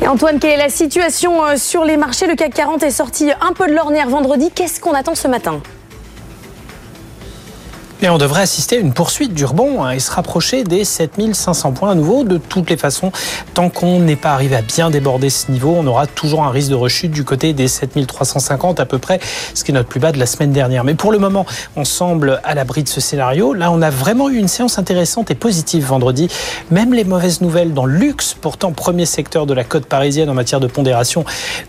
Et Antoine, quelle est la situation euh, sur les marchés? Le CAC 40 est sorti un peu de l'ornière vendredi. Qu'est-ce qu'on attend ce matin? Et on devrait assister à une poursuite du rebond hein, et se rapprocher des 7500 points à nouveau. De toutes les façons, tant qu'on n'est pas arrivé à bien déborder ce niveau, on aura toujours un risque de rechute du côté des 7350 à peu près, ce qui est notre plus bas de la semaine dernière. Mais pour le moment, on semble à l'abri de ce scénario. Là, on a vraiment eu une séance intéressante et positive vendredi. Même les mauvaises nouvelles dans luxe, pourtant premier secteur de la côte parisienne en matière de pondération,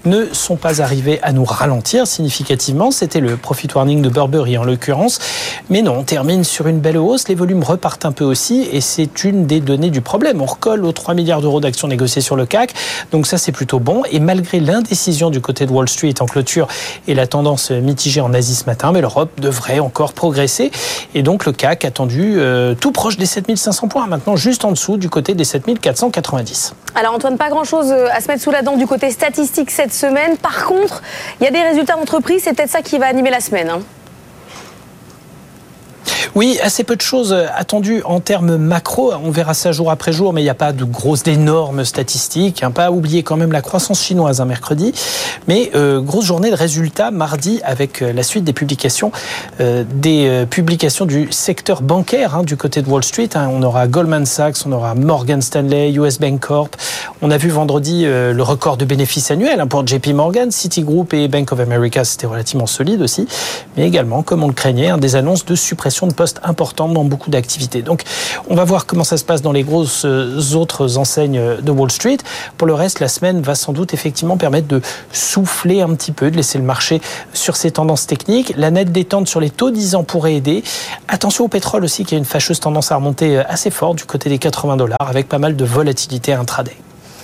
ne sont pas arrivées à nous ralentir significativement. C'était le profit warning de Burberry en l'occurrence. Mais non, termine sur une belle hausse. Les volumes repartent un peu aussi et c'est une des données du problème. On recolle aux 3 milliards d'euros d'actions négociées sur le CAC. Donc ça, c'est plutôt bon. Et malgré l'indécision du côté de Wall Street en clôture et la tendance mitigée en Asie ce matin, mais l'Europe devrait encore progresser. Et donc le CAC attendu euh, tout proche des 7500 points. Maintenant, juste en dessous du côté des 7490. Alors Antoine, pas grand-chose euh, à se mettre sous la dent du côté statistique cette semaine. Par contre, il y a des résultats d'entreprise. C'est peut-être ça qui va animer la semaine. Hein. Oui, assez peu de choses attendues en termes macro. On verra ça jour après jour, mais il n'y a pas de grosses, d'énormes statistiques. Hein. Pas oublier quand même la croissance chinoise un mercredi. Mais euh, grosse journée de résultats mardi avec euh, la suite des publications, euh, des publications du secteur bancaire hein, du côté de Wall Street. Hein. On aura Goldman Sachs, on aura Morgan Stanley, US Bank Corp. On a vu vendredi le record de bénéfices annuels pour JP Morgan, Citigroup et Bank of America. C'était relativement solide aussi. Mais également, comme on le craignait, des annonces de suppression de postes importants dans beaucoup d'activités. Donc, on va voir comment ça se passe dans les grosses euh, autres enseignes de Wall Street. Pour le reste, la semaine va sans doute effectivement permettre de souffler un petit peu, de laisser le marché sur ses tendances techniques. La nette détente sur les taux 10 ans pourrait aider. Attention au pétrole aussi, qui a une fâcheuse tendance à remonter euh, assez fort du côté des 80 dollars, avec pas mal de volatilité intraday.